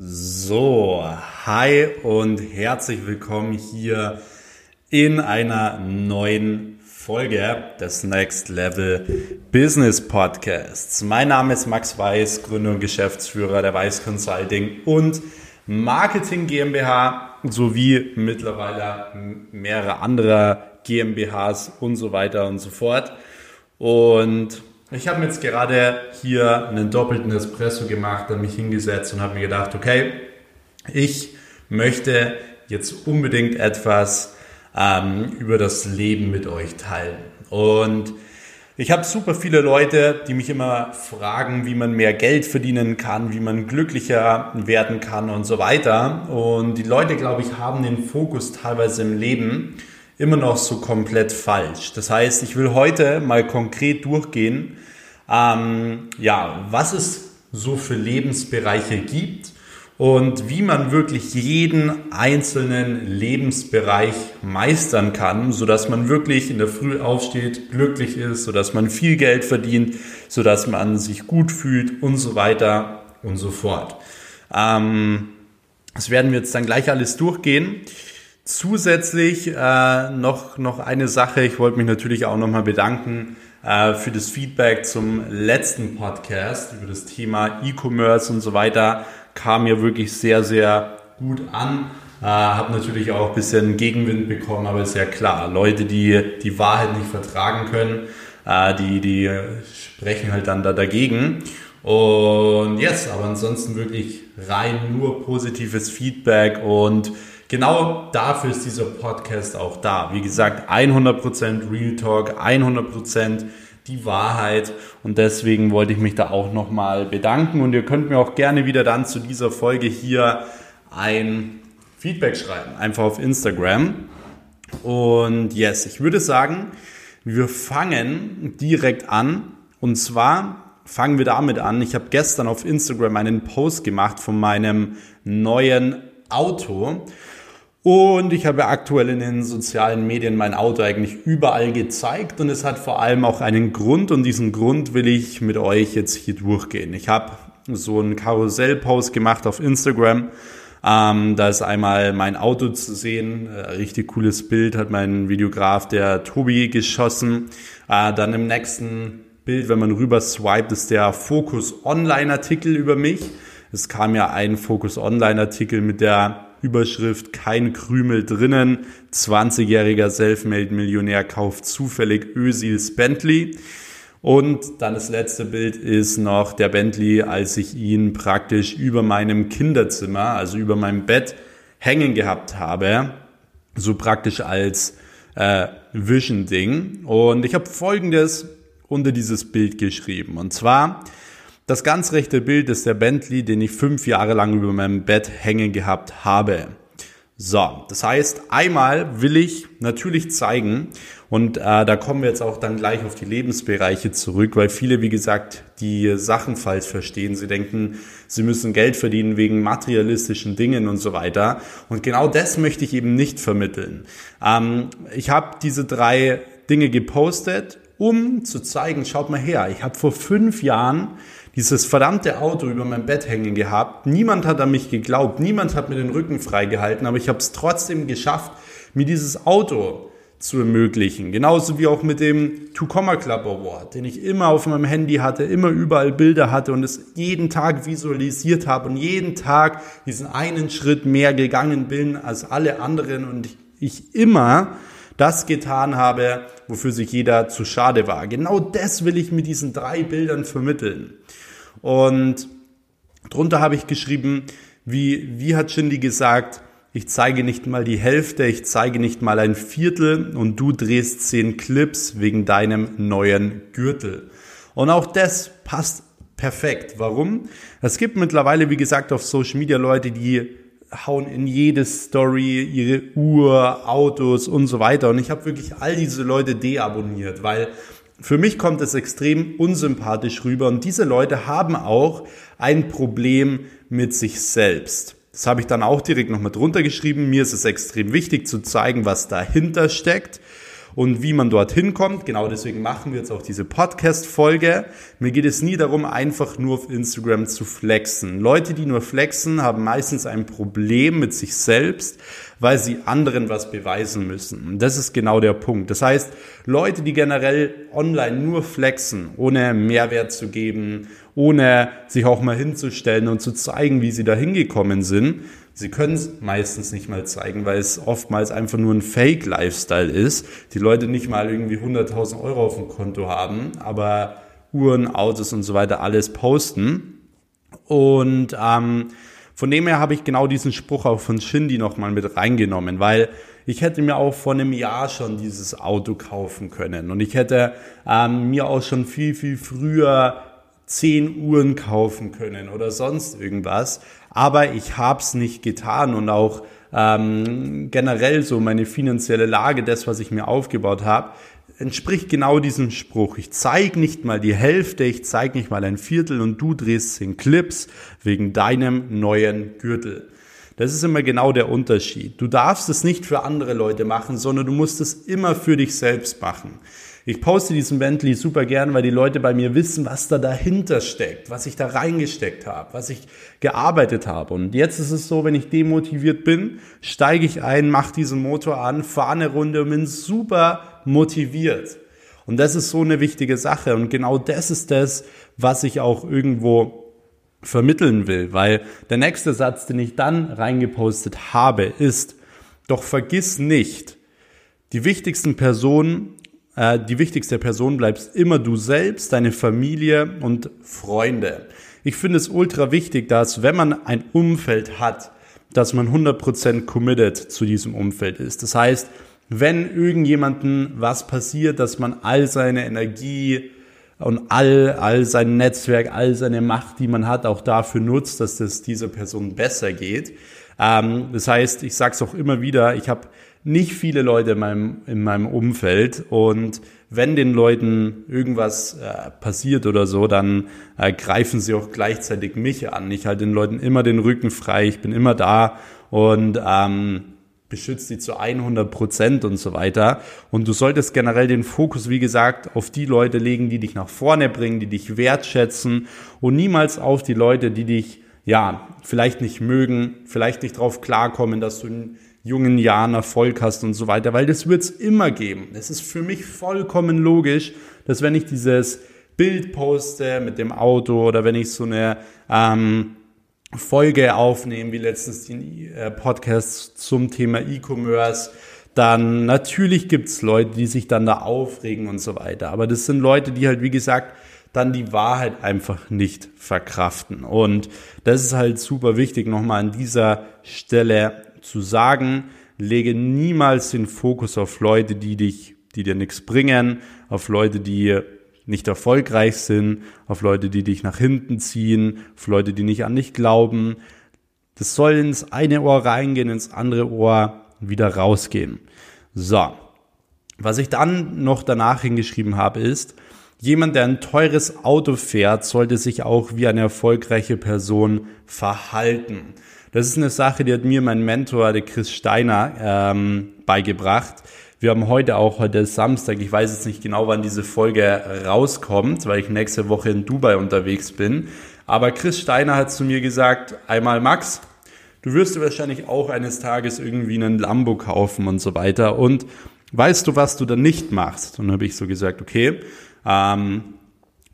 So, hi und herzlich willkommen hier in einer neuen Folge des Next Level Business Podcasts. Mein Name ist Max Weiß, Gründer und Geschäftsführer der Weiß Consulting und Marketing GmbH sowie mittlerweile mehrere andere GmbHs und so weiter und so fort. Und ich habe mir jetzt gerade hier einen doppelten Espresso gemacht, dann mich hingesetzt und habe mir gedacht, okay, ich möchte jetzt unbedingt etwas ähm, über das Leben mit euch teilen. Und ich habe super viele Leute, die mich immer fragen, wie man mehr Geld verdienen kann, wie man glücklicher werden kann und so weiter. Und die Leute, glaube ich, haben den Fokus teilweise im Leben immer noch so komplett falsch. Das heißt, ich will heute mal konkret durchgehen, ähm, ja, was es so für Lebensbereiche gibt und wie man wirklich jeden einzelnen Lebensbereich meistern kann, so dass man wirklich in der Früh aufsteht, glücklich ist, so dass man viel Geld verdient, so dass man sich gut fühlt und so weiter und so fort. Ähm, das werden wir jetzt dann gleich alles durchgehen. Zusätzlich äh, noch, noch eine Sache. Ich wollte mich natürlich auch nochmal bedanken äh, für das Feedback zum letzten Podcast über das Thema E-Commerce und so weiter. Kam mir wirklich sehr, sehr gut an. Äh, habe natürlich auch ein bisschen Gegenwind bekommen, aber ist ja klar, Leute, die die Wahrheit nicht vertragen können, äh, die, die sprechen halt dann da dagegen. Und yes, aber ansonsten wirklich rein nur positives Feedback und genau dafür ist dieser Podcast auch da. Wie gesagt, 100% Real Talk, 100% die Wahrheit und deswegen wollte ich mich da auch nochmal bedanken und ihr könnt mir auch gerne wieder dann zu dieser Folge hier ein Feedback schreiben, einfach auf Instagram. Und yes, ich würde sagen, wir fangen direkt an und zwar fangen wir damit an. Ich habe gestern auf Instagram einen Post gemacht von meinem neuen Auto und ich habe aktuell in den sozialen Medien mein Auto eigentlich überall gezeigt und es hat vor allem auch einen Grund und diesen Grund will ich mit euch jetzt hier durchgehen. Ich habe so einen Karussell-Post gemacht auf Instagram. Ähm, da ist einmal mein Auto zu sehen, äh, richtig cooles Bild, hat mein Videograf, der Tobi, geschossen. Äh, dann im nächsten Bild, wenn man rüber swiped, ist der Focus Online-Artikel über mich. Es kam ja ein Focus Online-Artikel mit der Überschrift Kein Krümel drinnen. 20-jähriger Selfmade-Millionär kauft zufällig Ösils Bentley. Und dann das letzte Bild ist noch der Bentley, als ich ihn praktisch über meinem Kinderzimmer, also über meinem Bett hängen gehabt habe. So praktisch als äh, Vision-Ding. Und ich habe folgendes unter dieses Bild geschrieben. Und zwar, das ganz rechte Bild ist der Bentley, den ich fünf Jahre lang über meinem Bett hängen gehabt habe. So, das heißt, einmal will ich natürlich zeigen, und äh, da kommen wir jetzt auch dann gleich auf die Lebensbereiche zurück, weil viele, wie gesagt, die Sachen falsch verstehen. Sie denken, sie müssen Geld verdienen wegen materialistischen Dingen und so weiter. Und genau das möchte ich eben nicht vermitteln. Ähm, ich habe diese drei Dinge gepostet, um zu zeigen, schaut mal her, ich habe vor fünf Jahren dieses verdammte Auto über mein Bett hängen gehabt. Niemand hat an mich geglaubt, niemand hat mir den Rücken freigehalten, aber ich habe es trotzdem geschafft, mir dieses Auto zu ermöglichen. Genauso wie auch mit dem Two Comma Club Award, den ich immer auf meinem Handy hatte, immer überall Bilder hatte und es jeden Tag visualisiert habe und jeden Tag diesen einen Schritt mehr gegangen bin als alle anderen und ich immer das getan habe, wofür sich jeder zu schade war. Genau das will ich mit diesen drei Bildern vermitteln. Und drunter habe ich geschrieben, wie, wie hat Shindy gesagt, ich zeige nicht mal die Hälfte, ich zeige nicht mal ein Viertel und du drehst zehn Clips wegen deinem neuen Gürtel. Und auch das passt perfekt. Warum? Es gibt mittlerweile, wie gesagt, auf Social Media Leute, die hauen in jede Story ihre Uhr, Autos und so weiter. Und ich habe wirklich all diese Leute deabonniert, weil für mich kommt es extrem unsympathisch rüber und diese Leute haben auch ein Problem mit sich selbst. Das habe ich dann auch direkt noch mit drunter geschrieben. Mir ist es extrem wichtig zu zeigen, was dahinter steckt. Und wie man dorthin kommt. Genau deswegen machen wir jetzt auch diese Podcast-Folge. Mir geht es nie darum, einfach nur auf Instagram zu flexen. Leute, die nur flexen, haben meistens ein Problem mit sich selbst, weil sie anderen was beweisen müssen. Und das ist genau der Punkt. Das heißt, Leute, die generell online nur flexen, ohne Mehrwert zu geben, ohne sich auch mal hinzustellen und zu zeigen, wie sie da hingekommen sind, Sie können es meistens nicht mal zeigen, weil es oftmals einfach nur ein Fake-Lifestyle ist. Die Leute nicht mal irgendwie 100.000 Euro auf dem Konto haben, aber Uhren, Autos und so weiter alles posten. Und ähm, von dem her habe ich genau diesen Spruch auch von Shindy nochmal mit reingenommen, weil ich hätte mir auch vor einem Jahr schon dieses Auto kaufen können und ich hätte ähm, mir auch schon viel, viel früher zehn Uhren kaufen können oder sonst irgendwas aber ich habe es nicht getan und auch ähm, generell so meine finanzielle Lage, das, was ich mir aufgebaut habe, entspricht genau diesem Spruch. Ich zeige nicht mal die Hälfte, ich zeige nicht mal ein Viertel und du drehst zehn Clips wegen deinem neuen Gürtel. Das ist immer genau der Unterschied. Du darfst es nicht für andere Leute machen, sondern du musst es immer für dich selbst machen. Ich poste diesen Bentley super gern, weil die Leute bei mir wissen, was da dahinter steckt, was ich da reingesteckt habe, was ich gearbeitet habe. Und jetzt ist es so, wenn ich demotiviert bin, steige ich ein, mache diesen Motor an, fahre eine Runde und bin super motiviert. Und das ist so eine wichtige Sache. Und genau das ist das, was ich auch irgendwo vermitteln will, weil der nächste Satz, den ich dann reingepostet habe, ist, doch vergiss nicht, die wichtigsten Personen äh, die wichtigste Person bleibst immer du selbst, deine Familie und Freunde. Ich finde es ultra wichtig, dass wenn man ein Umfeld hat, dass man 100% committed zu diesem Umfeld ist. Das heißt, wenn irgendjemanden was passiert, dass man all seine Energie und all, all sein Netzwerk, all seine Macht, die man hat, auch dafür nutzt, dass es dieser Person besser geht. Ähm, das heißt, ich sage es auch immer wieder, ich habe nicht viele Leute in meinem, in meinem Umfeld und wenn den Leuten irgendwas äh, passiert oder so, dann äh, greifen sie auch gleichzeitig mich an. Ich halte den Leuten immer den Rücken frei, ich bin immer da und ähm, beschützt die zu 100 Prozent und so weiter. Und du solltest generell den Fokus, wie gesagt, auf die Leute legen, die dich nach vorne bringen, die dich wertschätzen und niemals auf die Leute, die dich, ja, vielleicht nicht mögen, vielleicht nicht drauf klarkommen, dass du jungen Jahren Erfolg hast und so weiter, weil das wird es immer geben. Es ist für mich vollkommen logisch, dass wenn ich dieses Bild poste mit dem Auto oder wenn ich so eine ähm, Folge aufnehme, wie letztens den äh, Podcast zum Thema E-Commerce, dann natürlich gibt's Leute, die sich dann da aufregen und so weiter. Aber das sind Leute, die halt, wie gesagt, dann die Wahrheit einfach nicht verkraften. Und das ist halt super wichtig, nochmal an dieser Stelle zu sagen, lege niemals den Fokus auf Leute, die dich, die dir nichts bringen, auf Leute, die nicht erfolgreich sind, auf Leute, die dich nach hinten ziehen, auf Leute, die nicht an dich glauben. Das soll ins eine Ohr reingehen, ins andere Ohr wieder rausgehen. So. Was ich dann noch danach hingeschrieben habe, ist, jemand, der ein teures Auto fährt, sollte sich auch wie eine erfolgreiche Person verhalten. Das ist eine Sache, die hat mir mein Mentor, der Chris Steiner, ähm, beigebracht. Wir haben heute auch, heute ist Samstag, ich weiß jetzt nicht genau, wann diese Folge rauskommt, weil ich nächste Woche in Dubai unterwegs bin. Aber Chris Steiner hat zu mir gesagt, einmal Max, du wirst wahrscheinlich auch eines Tages irgendwie einen Lambo kaufen und so weiter. Und weißt du, was du dann nicht machst? Und dann habe ich so gesagt, okay, ähm,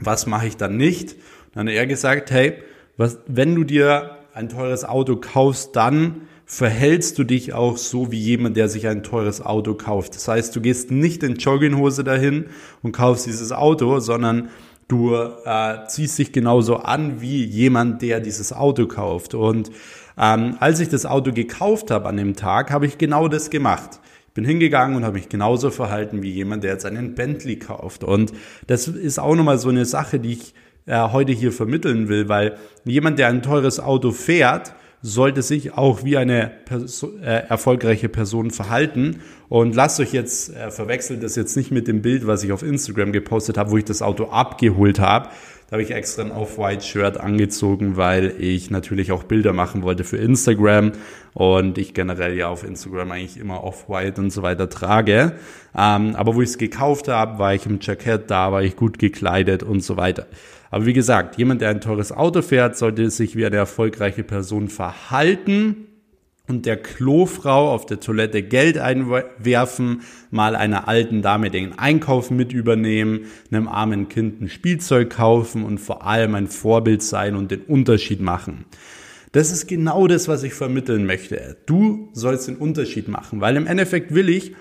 was mache ich dann nicht? Dann hat er gesagt, hey, was, wenn du dir ein teures Auto kaufst, dann verhältst du dich auch so wie jemand, der sich ein teures Auto kauft. Das heißt, du gehst nicht in Jogginghose dahin und kaufst dieses Auto, sondern du äh, ziehst dich genauso an wie jemand, der dieses Auto kauft. Und ähm, als ich das Auto gekauft habe an dem Tag, habe ich genau das gemacht. Bin hingegangen und habe mich genauso verhalten wie jemand, der jetzt einen Bentley kauft. Und das ist auch nochmal so eine Sache, die ich äh, heute hier vermitteln will, weil jemand, der ein teures Auto fährt, sollte sich auch wie eine Perso äh, erfolgreiche Person verhalten. Und lasst euch jetzt, äh, verwechselt das jetzt nicht mit dem Bild, was ich auf Instagram gepostet habe, wo ich das Auto abgeholt habe. Da habe ich extra ein Off-White-Shirt angezogen, weil ich natürlich auch Bilder machen wollte für Instagram und ich generell ja auf Instagram eigentlich immer Off-White und so weiter trage. Ähm, aber wo ich es gekauft habe, war ich im Jackett da, war ich gut gekleidet und so weiter. Aber wie gesagt, jemand, der ein teures Auto fährt, sollte sich wie eine erfolgreiche Person verhalten und der Klofrau auf der Toilette Geld einwerfen, mal einer alten Dame den Einkauf mit übernehmen, einem armen Kind ein Spielzeug kaufen und vor allem ein Vorbild sein und den Unterschied machen. Das ist genau das, was ich vermitteln möchte. Du sollst den Unterschied machen, weil im Endeffekt will ich,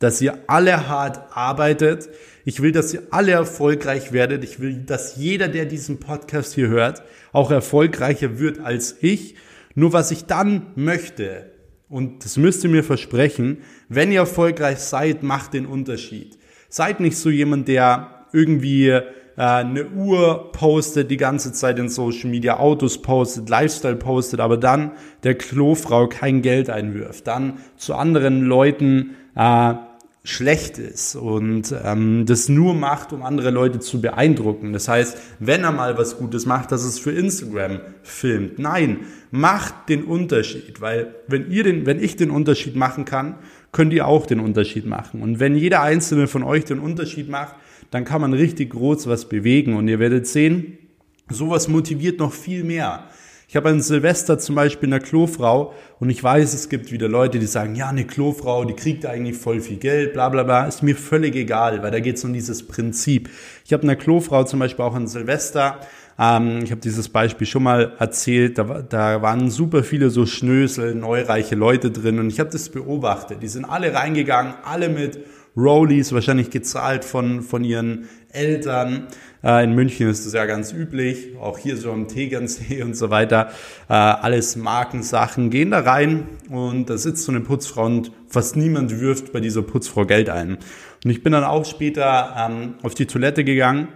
dass ihr alle hart arbeitet. Ich will, dass ihr alle erfolgreich werdet. Ich will, dass jeder, der diesen Podcast hier hört, auch erfolgreicher wird als ich nur was ich dann möchte, und das müsst ihr mir versprechen, wenn ihr erfolgreich seid, macht den Unterschied. Seid nicht so jemand, der irgendwie äh, eine Uhr postet, die ganze Zeit in Social Media, Autos postet, Lifestyle postet, aber dann der Klofrau kein Geld einwirft, dann zu anderen Leuten äh, schlecht ist und ähm, das nur macht, um andere Leute zu beeindrucken. Das heißt, wenn er mal was Gutes macht, dass es für Instagram filmt. Nein, macht den Unterschied, weil wenn ihr den, wenn ich den Unterschied machen kann, könnt ihr auch den Unterschied machen. Und wenn jeder einzelne von euch den Unterschied macht, dann kann man richtig groß was bewegen und ihr werdet sehen, sowas motiviert noch viel mehr. Ich habe an Silvester zum Beispiel eine Klofrau und ich weiß, es gibt wieder Leute, die sagen, ja, eine Klofrau, die kriegt eigentlich voll viel Geld, bla bla bla. Ist mir völlig egal, weil da geht es um dieses Prinzip. Ich habe eine Klofrau zum Beispiel auch an Silvester. Ähm, ich habe dieses Beispiel schon mal erzählt. Da, da waren super viele so Schnösel, neureiche Leute drin und ich habe das beobachtet. Die sind alle reingegangen, alle mit Rollies, wahrscheinlich gezahlt von, von ihren Eltern. Äh, in München ist das ja ganz üblich, auch hier so am Tegernsee und so weiter. Äh, alles Markensachen gehen da rein und da sitzt so eine Putzfrau und fast niemand wirft bei dieser Putzfrau Geld ein. Und ich bin dann auch später ähm, auf die Toilette gegangen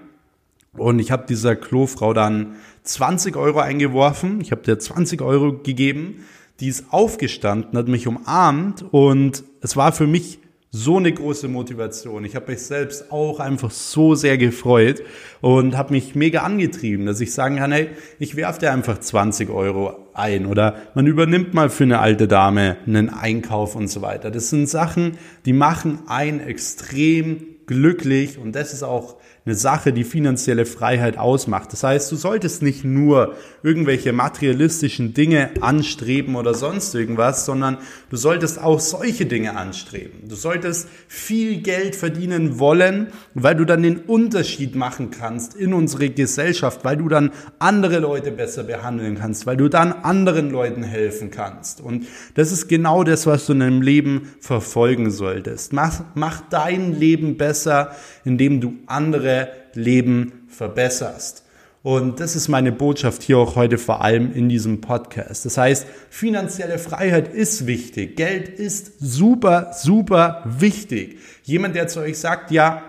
und ich habe dieser Klofrau dann 20 Euro eingeworfen. Ich habe der 20 Euro gegeben. Die ist aufgestanden, hat mich umarmt und es war für mich so eine große Motivation. Ich habe mich selbst auch einfach so sehr gefreut und habe mich mega angetrieben, dass ich sagen kann, hey, ich werfe dir einfach 20 Euro ein oder man übernimmt mal für eine alte Dame einen Einkauf und so weiter. Das sind Sachen, die machen einen extrem glücklich und das ist auch eine Sache, die finanzielle Freiheit ausmacht. Das heißt, du solltest nicht nur irgendwelche materialistischen Dinge anstreben oder sonst irgendwas, sondern du solltest auch solche Dinge anstreben. Du solltest viel Geld verdienen wollen, weil du dann den Unterschied machen kannst in unsere Gesellschaft, weil du dann andere Leute besser behandeln kannst, weil du dann anderen Leuten helfen kannst. Und das ist genau das, was du in deinem Leben verfolgen solltest. Mach, mach dein Leben besser, indem du andere Leben verbesserst. Und das ist meine Botschaft hier auch heute vor allem in diesem Podcast. Das heißt, finanzielle Freiheit ist wichtig. Geld ist super, super wichtig. Jemand, der zu euch sagt, ja,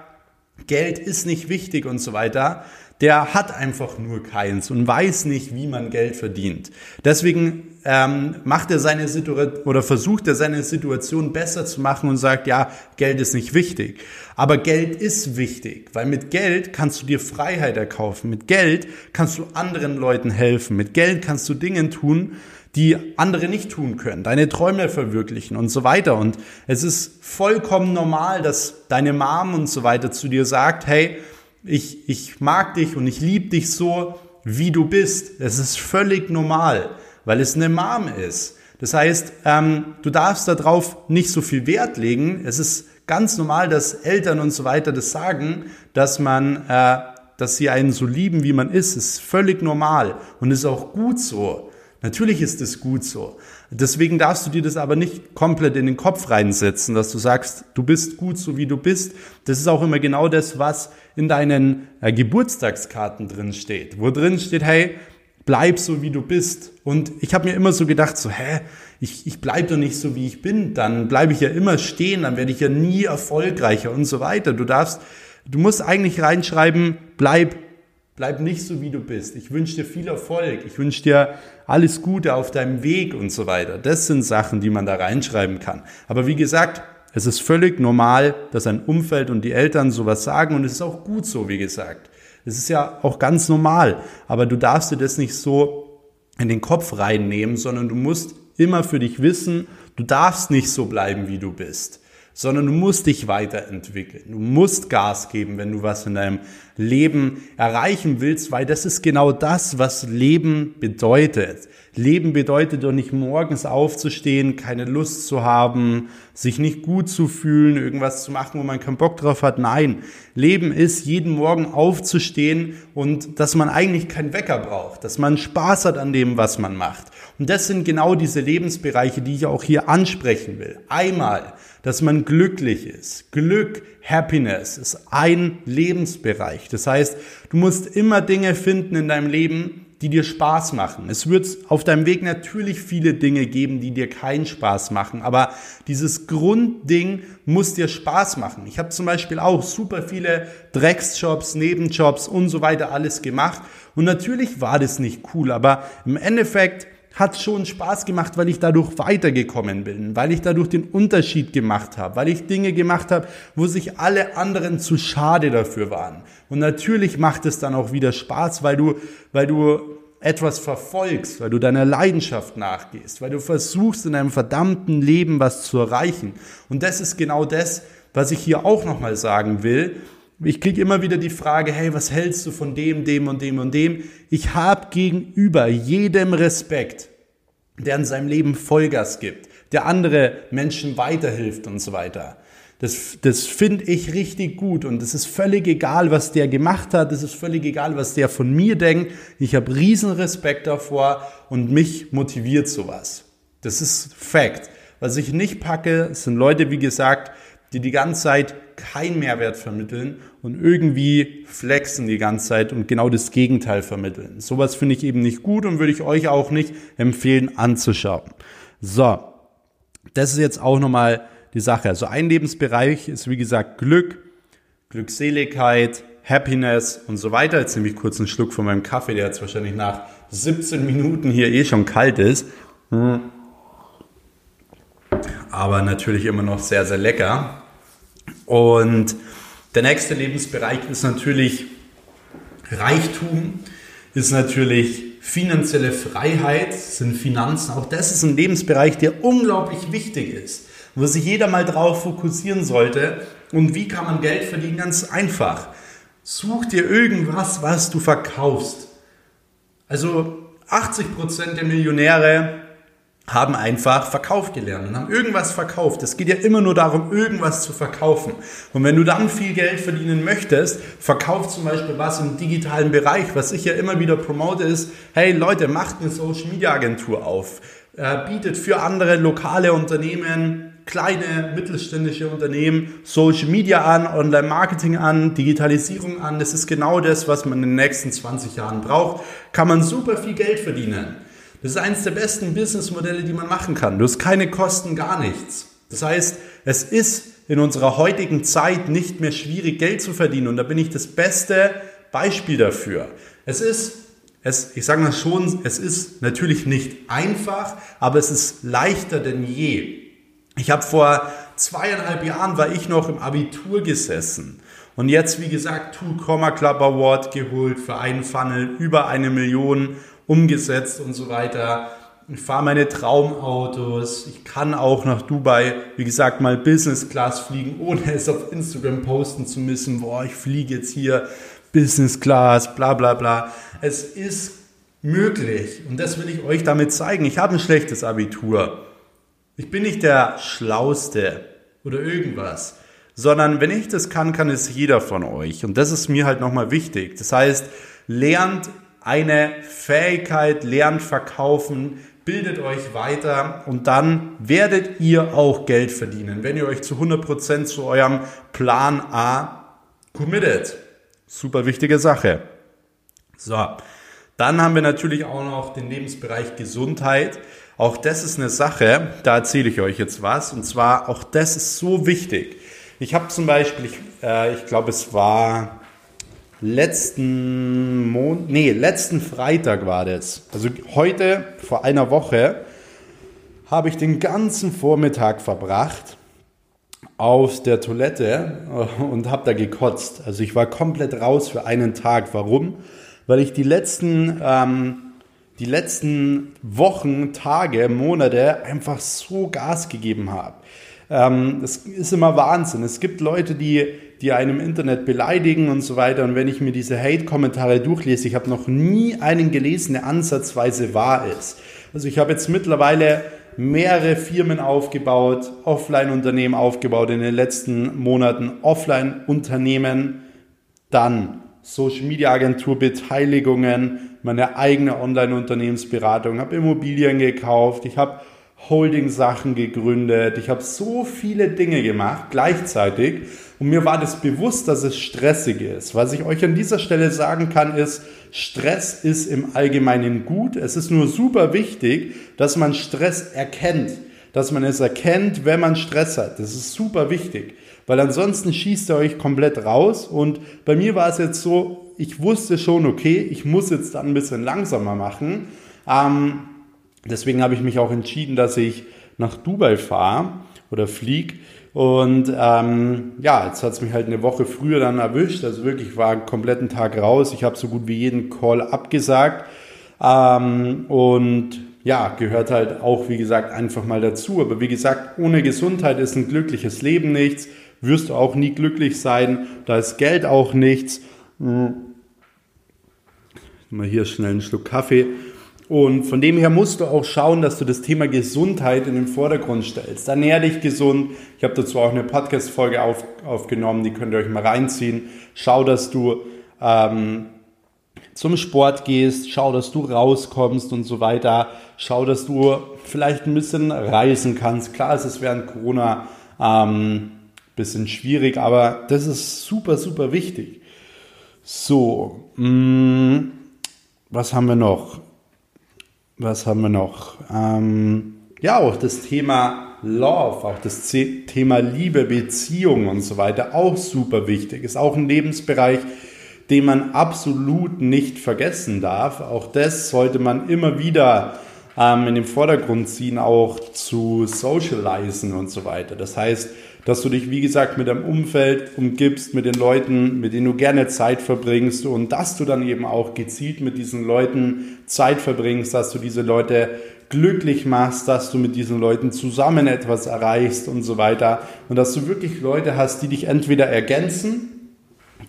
Geld ist nicht wichtig und so weiter, der hat einfach nur keins und weiß nicht, wie man Geld verdient. Deswegen ähm, macht er seine Situation oder versucht er seine Situation besser zu machen und sagt, ja, Geld ist nicht wichtig. Aber Geld ist wichtig, weil mit Geld kannst du dir Freiheit erkaufen. Mit Geld kannst du anderen Leuten helfen. Mit Geld kannst du Dinge tun, die andere nicht tun können, deine Träume verwirklichen und so weiter. Und es ist vollkommen normal, dass deine Mom und so weiter zu dir sagt, hey, ich, ich mag dich und ich liebe dich so, wie du bist. Es ist völlig normal, weil es eine Mom ist. Das heißt, ähm, du darfst darauf nicht so viel Wert legen. Es ist ganz normal, dass Eltern und so weiter das sagen, dass man, äh, dass sie einen so lieben, wie man ist. Es ist völlig normal und ist auch gut so. Natürlich ist es gut so. Deswegen darfst du dir das aber nicht komplett in den Kopf reinsetzen, dass du sagst, du bist gut so wie du bist. Das ist auch immer genau das, was in deinen äh, Geburtstagskarten drin steht. Wo drin steht, hey, bleib so wie du bist. Und ich habe mir immer so gedacht, so, hä, ich, ich bleibe doch nicht so wie ich bin, dann bleibe ich ja immer stehen, dann werde ich ja nie erfolgreicher und so weiter. Du darfst, du musst eigentlich reinschreiben, bleib, bleib nicht so wie du bist. Ich wünsche dir viel Erfolg, ich wünsche dir alles Gute auf deinem Weg und so weiter. Das sind Sachen, die man da reinschreiben kann. Aber wie gesagt, es ist völlig normal, dass ein Umfeld und die Eltern sowas sagen und es ist auch gut so, wie gesagt. Das ist ja auch ganz normal. Aber du darfst dir das nicht so in den Kopf reinnehmen, sondern du musst immer für dich wissen, du darfst nicht so bleiben, wie du bist sondern du musst dich weiterentwickeln. Du musst Gas geben, wenn du was in deinem Leben erreichen willst, weil das ist genau das, was Leben bedeutet. Leben bedeutet doch nicht morgens aufzustehen, keine Lust zu haben, sich nicht gut zu fühlen, irgendwas zu machen, wo man keinen Bock drauf hat. Nein, Leben ist jeden Morgen aufzustehen und dass man eigentlich keinen Wecker braucht, dass man Spaß hat an dem, was man macht. Und das sind genau diese Lebensbereiche, die ich auch hier ansprechen will. Einmal dass man glücklich ist. Glück, Happiness ist ein Lebensbereich. Das heißt, du musst immer Dinge finden in deinem Leben, die dir Spaß machen. Es wird auf deinem Weg natürlich viele Dinge geben, die dir keinen Spaß machen, aber dieses Grundding muss dir Spaß machen. Ich habe zum Beispiel auch super viele Drecksjobs, Nebenjobs und so weiter alles gemacht und natürlich war das nicht cool, aber im Endeffekt hat schon Spaß gemacht, weil ich dadurch weitergekommen bin, weil ich dadurch den Unterschied gemacht habe, weil ich Dinge gemacht habe, wo sich alle anderen zu schade dafür waren. Und natürlich macht es dann auch wieder Spaß, weil du, weil du etwas verfolgst, weil du deiner Leidenschaft nachgehst, weil du versuchst in deinem verdammten Leben was zu erreichen. Und das ist genau das, was ich hier auch nochmal sagen will ich kriege immer wieder die Frage, hey, was hältst du von dem, dem und dem und dem? Ich habe gegenüber jedem Respekt, der in seinem Leben Vollgas gibt, der andere Menschen weiterhilft und so weiter. Das, das finde ich richtig gut und es ist völlig egal, was der gemacht hat, es ist völlig egal, was der von mir denkt. Ich habe riesen Respekt davor und mich motiviert sowas. Das ist Fact. Was ich nicht packe, sind Leute, wie gesagt, die die ganze Zeit keinen Mehrwert vermitteln und irgendwie flexen die ganze Zeit und genau das Gegenteil vermitteln. Sowas finde ich eben nicht gut und würde ich euch auch nicht empfehlen anzuschauen. So, das ist jetzt auch nochmal die Sache. Also ein Lebensbereich ist wie gesagt Glück, Glückseligkeit, Happiness und so weiter. Jetzt nehme ich kurz einen Schluck von meinem Kaffee, der jetzt wahrscheinlich nach 17 Minuten hier eh schon kalt ist. Aber natürlich immer noch sehr, sehr lecker. Und der nächste Lebensbereich ist natürlich Reichtum, ist natürlich finanzielle Freiheit, sind Finanzen. Auch das ist ein Lebensbereich, der unglaublich wichtig ist, wo sich jeder mal drauf fokussieren sollte. Und wie kann man Geld verdienen? Ganz einfach. Such dir irgendwas, was du verkaufst. Also 80% der Millionäre haben einfach verkauft gelernt und haben irgendwas verkauft. Es geht ja immer nur darum, irgendwas zu verkaufen. Und wenn du dann viel Geld verdienen möchtest, verkauf zum Beispiel was im digitalen Bereich. Was ich ja immer wieder promote ist, hey Leute, macht eine Social Media Agentur auf. Äh, bietet für andere lokale Unternehmen, kleine, mittelständische Unternehmen Social Media an, Online Marketing an, Digitalisierung an. Das ist genau das, was man in den nächsten 20 Jahren braucht. Kann man super viel Geld verdienen. Das ist eines der besten Businessmodelle, die man machen kann. Du hast keine Kosten, gar nichts. Das heißt, es ist in unserer heutigen Zeit nicht mehr schwierig, Geld zu verdienen. Und da bin ich das beste Beispiel dafür. Es ist, es, ich sage mal schon, es ist natürlich nicht einfach, aber es ist leichter denn je. Ich habe vor zweieinhalb Jahren war ich noch im Abitur gesessen. Und jetzt, wie gesagt, Two Comma Club Award geholt für einen Funnel, über eine Million umgesetzt und so weiter. Ich fahre meine Traumautos. Ich kann auch nach Dubai, wie gesagt, mal Business Class fliegen, ohne es auf Instagram posten zu müssen. Boah, ich fliege jetzt hier Business Class, bla bla bla. Es ist möglich und das will ich euch damit zeigen. Ich habe ein schlechtes Abitur. Ich bin nicht der Schlauste oder irgendwas, sondern wenn ich das kann, kann es jeder von euch. Und das ist mir halt nochmal wichtig. Das heißt, lernt eine Fähigkeit, lernt verkaufen, bildet euch weiter und dann werdet ihr auch Geld verdienen, wenn ihr euch zu 100% zu eurem Plan A committet. Super wichtige Sache. So, dann haben wir natürlich auch noch den Lebensbereich Gesundheit. Auch das ist eine Sache, da erzähle ich euch jetzt was. Und zwar, auch das ist so wichtig. Ich habe zum Beispiel, ich, äh, ich glaube, es war letzten Mon nee, letzten Freitag war das. Also heute vor einer Woche habe ich den ganzen Vormittag verbracht auf der Toilette äh, und habe da gekotzt. Also ich war komplett raus für einen Tag. Warum? Weil ich die letzten, ähm, die letzten Wochen, Tage, Monate einfach so Gas gegeben habe. Ähm, das ist immer Wahnsinn. Es gibt Leute, die, die einem Internet beleidigen und so weiter. Und wenn ich mir diese Hate-Kommentare durchlese, ich habe noch nie einen gelesen, der ansatzweise wahr ist. Also ich habe jetzt mittlerweile mehrere Firmen aufgebaut, Offline-Unternehmen aufgebaut in den letzten Monaten, Offline-Unternehmen, dann Social-Media-Agentur, Beteiligungen, meine eigene Online-Unternehmensberatung, habe Immobilien gekauft, ich habe Holding-Sachen gegründet, ich habe so viele Dinge gemacht gleichzeitig und mir war das bewusst, dass es stressig ist. Was ich euch an dieser Stelle sagen kann, ist, Stress ist im Allgemeinen gut. Es ist nur super wichtig, dass man Stress erkennt, dass man es erkennt, wenn man Stress hat. Das ist super wichtig, weil ansonsten schießt er euch komplett raus und bei mir war es jetzt so, ich wusste schon, okay, ich muss jetzt dann ein bisschen langsamer machen. Ähm, Deswegen habe ich mich auch entschieden, dass ich nach Dubai fahre oder fliege. Und ähm, ja, jetzt hat es mich halt eine Woche früher dann erwischt. Also wirklich war einen kompletten Tag raus. Ich habe so gut wie jeden Call abgesagt. Ähm, und ja, gehört halt auch, wie gesagt, einfach mal dazu. Aber wie gesagt, ohne Gesundheit ist ein glückliches Leben nichts. Wirst du auch nie glücklich sein. Da ist Geld auch nichts. Hm. Mal hier schnell einen Schluck Kaffee. Und von dem her musst du auch schauen, dass du das Thema Gesundheit in den Vordergrund stellst. Ernähr dich gesund. Ich habe dazu auch eine Podcast-Folge auf, aufgenommen, die könnt ihr euch mal reinziehen. Schau, dass du ähm, zum Sport gehst, schau, dass du rauskommst und so weiter. Schau, dass du vielleicht ein bisschen reisen kannst. Klar, es ist während Corona ähm, bisschen schwierig, aber das ist super, super wichtig. So, mh, mm, was haben wir noch? Was haben wir noch? Ähm, ja, auch das Thema Love, auch das Thema Liebe, Beziehung und so weiter, auch super wichtig. Ist auch ein Lebensbereich, den man absolut nicht vergessen darf. Auch das sollte man immer wieder ähm, in den Vordergrund ziehen, auch zu socialisen und so weiter. Das heißt, dass du dich, wie gesagt, mit deinem Umfeld umgibst, mit den Leuten, mit denen du gerne Zeit verbringst und dass du dann eben auch gezielt mit diesen Leuten Zeit verbringst, dass du diese Leute glücklich machst, dass du mit diesen Leuten zusammen etwas erreichst und so weiter und dass du wirklich Leute hast, die dich entweder ergänzen,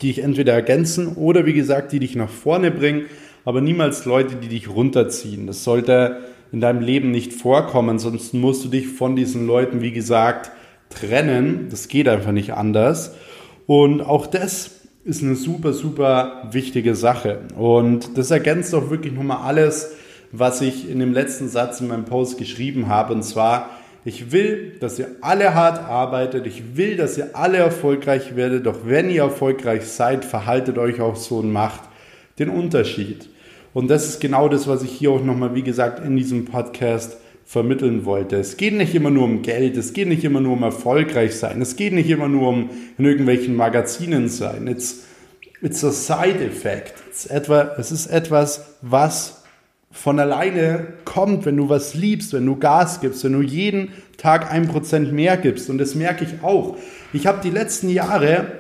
die dich entweder ergänzen oder wie gesagt, die dich nach vorne bringen, aber niemals Leute, die dich runterziehen. Das sollte in deinem Leben nicht vorkommen, sonst musst du dich von diesen Leuten, wie gesagt, trennen. Das geht einfach nicht anders. Und auch das ist eine super, super wichtige Sache. Und das ergänzt auch wirklich nochmal alles, was ich in dem letzten Satz in meinem Post geschrieben habe. Und zwar, ich will, dass ihr alle hart arbeitet. Ich will, dass ihr alle erfolgreich werdet. Doch wenn ihr erfolgreich seid, verhaltet euch auch so und macht den Unterschied. Und das ist genau das, was ich hier auch nochmal, wie gesagt, in diesem Podcast vermitteln wollte. Es geht nicht immer nur um Geld, es geht nicht immer nur um erfolgreich sein, es geht nicht immer nur um in irgendwelchen Magazinen sein. It's, it's a side effect. It's etwa, es ist etwas, was von alleine kommt, wenn du was liebst, wenn du Gas gibst, wenn du jeden Tag ein Prozent mehr gibst. Und das merke ich auch. Ich habe die letzten Jahre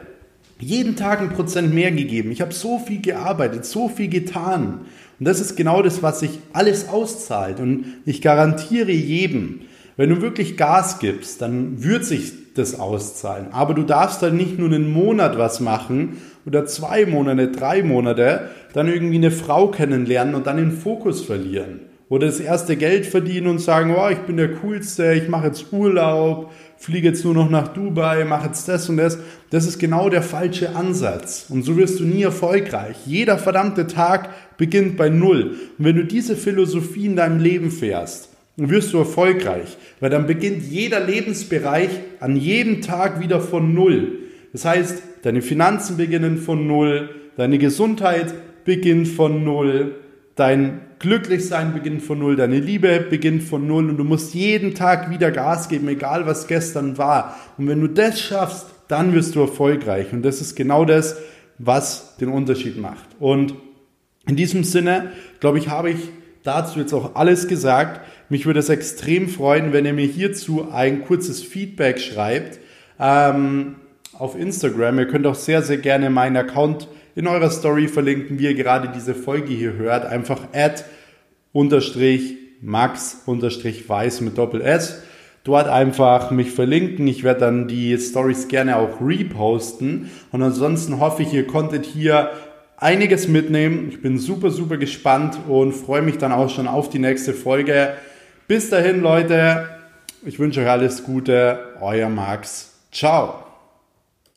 jeden Tag ein Prozent mehr gegeben. Ich habe so viel gearbeitet, so viel getan. Und das ist genau das, was sich alles auszahlt. Und ich garantiere jedem, wenn du wirklich Gas gibst, dann wird sich das auszahlen. Aber du darfst dann nicht nur einen Monat was machen oder zwei Monate, drei Monate, dann irgendwie eine Frau kennenlernen und dann den Fokus verlieren. Oder das erste Geld verdienen und sagen, oh, ich bin der Coolste, ich mache jetzt Urlaub, fliege jetzt nur noch nach Dubai, mache jetzt das und das. Das ist genau der falsche Ansatz. Und so wirst du nie erfolgreich. Jeder verdammte Tag beginnt bei Null. Und wenn du diese Philosophie in deinem Leben fährst, dann wirst du erfolgreich. Weil dann beginnt jeder Lebensbereich an jedem Tag wieder von Null. Das heißt, deine Finanzen beginnen von Null, deine Gesundheit beginnt von Null, dein Glücklichsein beginnt von Null, deine Liebe beginnt von Null und du musst jeden Tag wieder Gas geben, egal was gestern war. Und wenn du das schaffst, dann wirst du erfolgreich. Und das ist genau das, was den Unterschied macht. Und in diesem Sinne, glaube ich, habe ich dazu jetzt auch alles gesagt. Mich würde es extrem freuen, wenn ihr mir hierzu ein kurzes Feedback schreibt. ähm, auf Instagram. Ihr könnt auch sehr, sehr gerne meinen Account in eurer Story verlinken, wie ihr gerade diese Folge hier hört. Einfach add unterstrich max unterstrich weiß mit Doppel S. Dort einfach mich verlinken. Ich werde dann die Stories gerne auch reposten. Und ansonsten hoffe ich, ihr konntet hier einiges mitnehmen. Ich bin super, super gespannt und freue mich dann auch schon auf die nächste Folge. Bis dahin, Leute. Ich wünsche euch alles Gute. Euer Max. Ciao.